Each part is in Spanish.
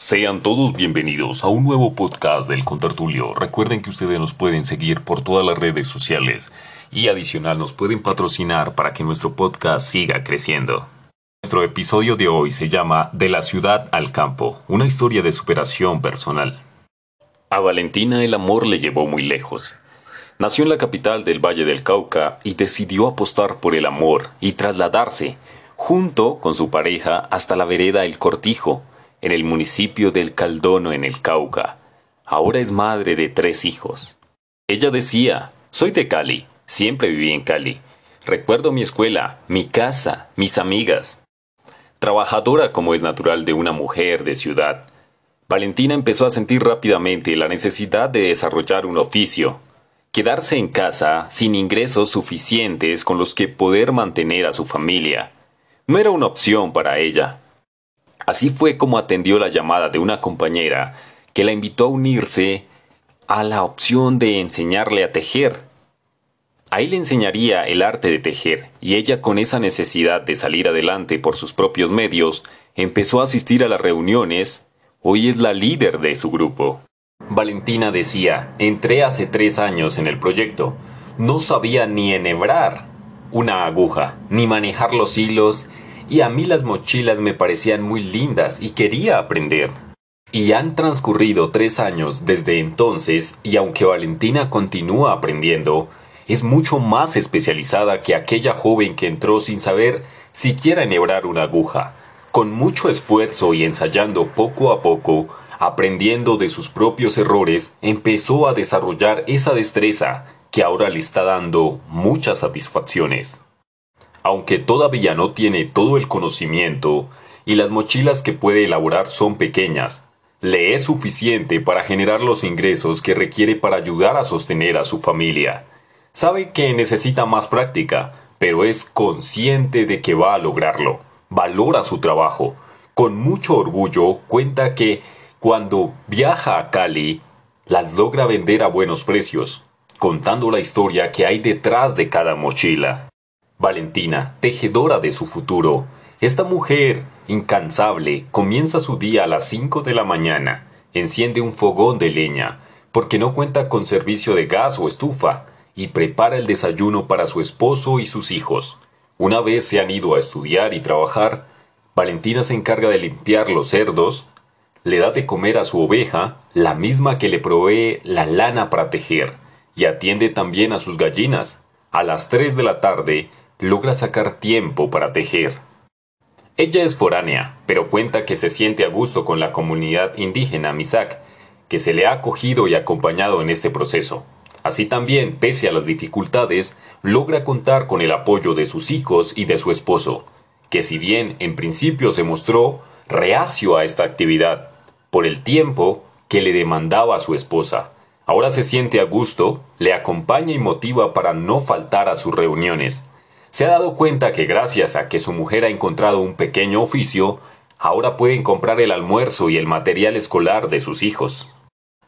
Sean todos bienvenidos a un nuevo podcast del Contertulio. Recuerden que ustedes nos pueden seguir por todas las redes sociales y adicional nos pueden patrocinar para que nuestro podcast siga creciendo. Nuestro episodio de hoy se llama De la ciudad al campo, una historia de superación personal. A Valentina el amor le llevó muy lejos. Nació en la capital del Valle del Cauca y decidió apostar por el amor y trasladarse, junto con su pareja, hasta la vereda El Cortijo, en el municipio del Caldono en el Cauca. Ahora es madre de tres hijos. Ella decía, soy de Cali, siempre viví en Cali. Recuerdo mi escuela, mi casa, mis amigas. Trabajadora como es natural de una mujer de ciudad, Valentina empezó a sentir rápidamente la necesidad de desarrollar un oficio, quedarse en casa sin ingresos suficientes con los que poder mantener a su familia. No era una opción para ella. Así fue como atendió la llamada de una compañera que la invitó a unirse a la opción de enseñarle a tejer. Ahí le enseñaría el arte de tejer, y ella con esa necesidad de salir adelante por sus propios medios, empezó a asistir a las reuniones, hoy es la líder de su grupo. Valentina decía, entré hace tres años en el proyecto. No sabía ni enhebrar una aguja, ni manejar los hilos, y a mí las mochilas me parecían muy lindas y quería aprender. Y han transcurrido tres años desde entonces, y aunque Valentina continúa aprendiendo, es mucho más especializada que aquella joven que entró sin saber siquiera enhebrar una aguja. Con mucho esfuerzo y ensayando poco a poco, aprendiendo de sus propios errores, empezó a desarrollar esa destreza que ahora le está dando muchas satisfacciones. Aunque todavía no tiene todo el conocimiento y las mochilas que puede elaborar son pequeñas, le es suficiente para generar los ingresos que requiere para ayudar a sostener a su familia. Sabe que necesita más práctica, pero es consciente de que va a lograrlo. Valora su trabajo. Con mucho orgullo cuenta que cuando viaja a Cali, las logra vender a buenos precios, contando la historia que hay detrás de cada mochila. Valentina, tejedora de su futuro, esta mujer incansable comienza su día a las 5 de la mañana, enciende un fogón de leña, porque no cuenta con servicio de gas o estufa, y prepara el desayuno para su esposo y sus hijos. Una vez se han ido a estudiar y trabajar, Valentina se encarga de limpiar los cerdos, le da de comer a su oveja, la misma que le provee la lana para tejer, y atiende también a sus gallinas. A las 3 de la tarde logra sacar tiempo para tejer. Ella es foránea, pero cuenta que se siente a gusto con la comunidad indígena Misak, que se le ha acogido y acompañado en este proceso. Así también, pese a las dificultades, logra contar con el apoyo de sus hijos y de su esposo, que si bien en principio se mostró reacio a esta actividad, por el tiempo que le demandaba su esposa. Ahora se siente a gusto, le acompaña y motiva para no faltar a sus reuniones. Se ha dado cuenta que gracias a que su mujer ha encontrado un pequeño oficio, ahora pueden comprar el almuerzo y el material escolar de sus hijos.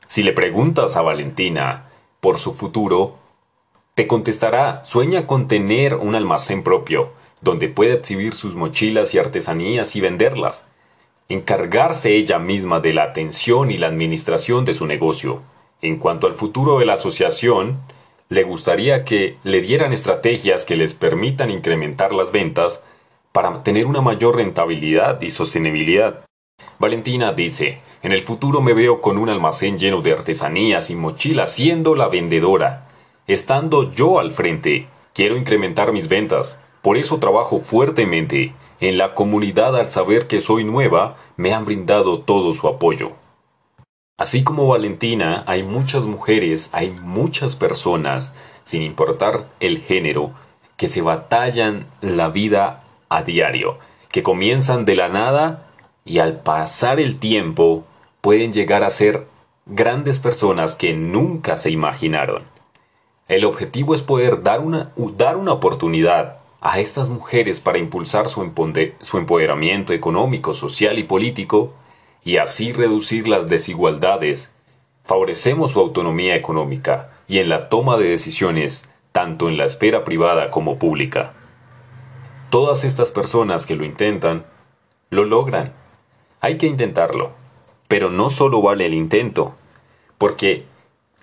Si le preguntas a Valentina por su futuro, te contestará, sueña con tener un almacén propio, donde pueda exhibir sus mochilas y artesanías y venderlas encargarse ella misma de la atención y la administración de su negocio. En cuanto al futuro de la asociación, le gustaría que le dieran estrategias que les permitan incrementar las ventas para tener una mayor rentabilidad y sostenibilidad. Valentina dice, en el futuro me veo con un almacén lleno de artesanías y mochilas siendo la vendedora. Estando yo al frente, quiero incrementar mis ventas, por eso trabajo fuertemente en la comunidad al saber que soy nueva, me han brindado todo su apoyo. Así como Valentina, hay muchas mujeres, hay muchas personas, sin importar el género, que se batallan la vida a diario, que comienzan de la nada y al pasar el tiempo pueden llegar a ser grandes personas que nunca se imaginaron. El objetivo es poder dar una, dar una oportunidad a estas mujeres para impulsar su, empoderamiento económico, social y político y así reducir las desigualdades, favorecemos su autonomía económica y en la toma de decisiones tanto en la esfera privada como pública. Todas estas personas que lo intentan, lo logran. Hay que intentarlo. Pero no solo vale el intento, porque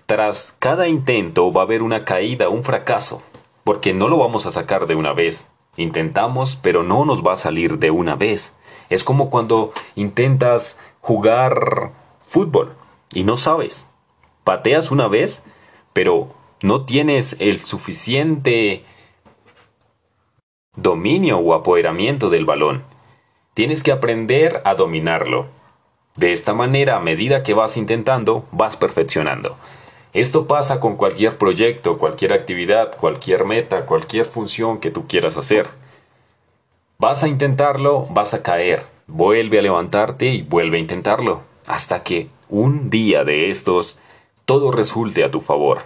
tras cada intento va a haber una caída, un fracaso, porque no lo vamos a sacar de una vez. Intentamos, pero no nos va a salir de una vez. Es como cuando intentas jugar fútbol y no sabes. Pateas una vez, pero no tienes el suficiente dominio o apoderamiento del balón. Tienes que aprender a dominarlo. De esta manera, a medida que vas intentando, vas perfeccionando. Esto pasa con cualquier proyecto, cualquier actividad, cualquier meta, cualquier función que tú quieras hacer. Vas a intentarlo, vas a caer. Vuelve a levantarte y vuelve a intentarlo. Hasta que un día de estos todo resulte a tu favor.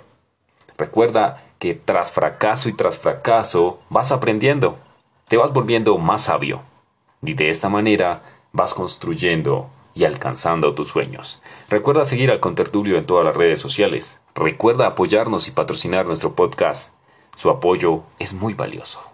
Recuerda que tras fracaso y tras fracaso vas aprendiendo, te vas volviendo más sabio. Y de esta manera vas construyendo y alcanzando tus sueños. Recuerda seguir al Contertulio en todas las redes sociales. Recuerda apoyarnos y patrocinar nuestro podcast. Su apoyo es muy valioso.